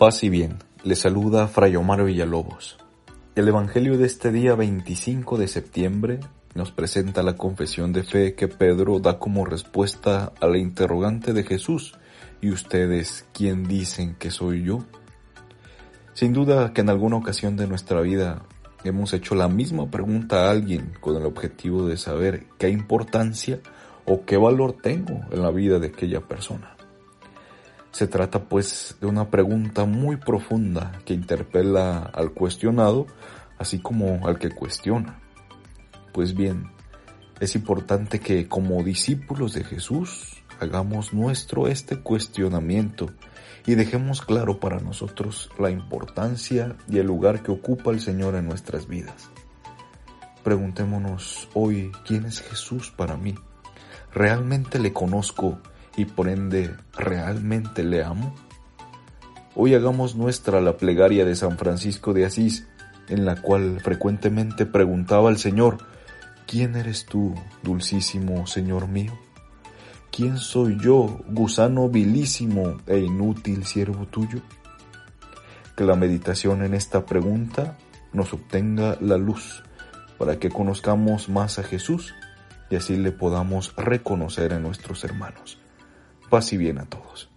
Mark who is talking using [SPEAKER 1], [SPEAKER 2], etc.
[SPEAKER 1] Paz y bien, le saluda Fray Omar Villalobos. El Evangelio de este día 25 de septiembre nos presenta la confesión de fe que Pedro da como respuesta a la interrogante de Jesús. ¿Y ustedes quién dicen que soy yo? Sin duda que en alguna ocasión de nuestra vida hemos hecho la misma pregunta a alguien con el objetivo de saber qué importancia o qué valor tengo en la vida de aquella persona. Se trata pues de una pregunta muy profunda que interpela al cuestionado así como al que cuestiona. Pues bien, es importante que como discípulos de Jesús hagamos nuestro este cuestionamiento y dejemos claro para nosotros la importancia y el lugar que ocupa el Señor en nuestras vidas. Preguntémonos hoy, ¿quién es Jesús para mí? ¿Realmente le conozco y por ende realmente le amo? Hoy hagamos nuestra la plegaria de San Francisco de Asís, en la cual frecuentemente preguntaba al Señor, ¿quién eres tú, dulcísimo Señor mío? ¿Quién soy yo, gusano vilísimo e inútil siervo tuyo? Que la meditación en esta pregunta nos obtenga la luz para que conozcamos más a Jesús y así le podamos reconocer en nuestros hermanos. Paz y bien a todos.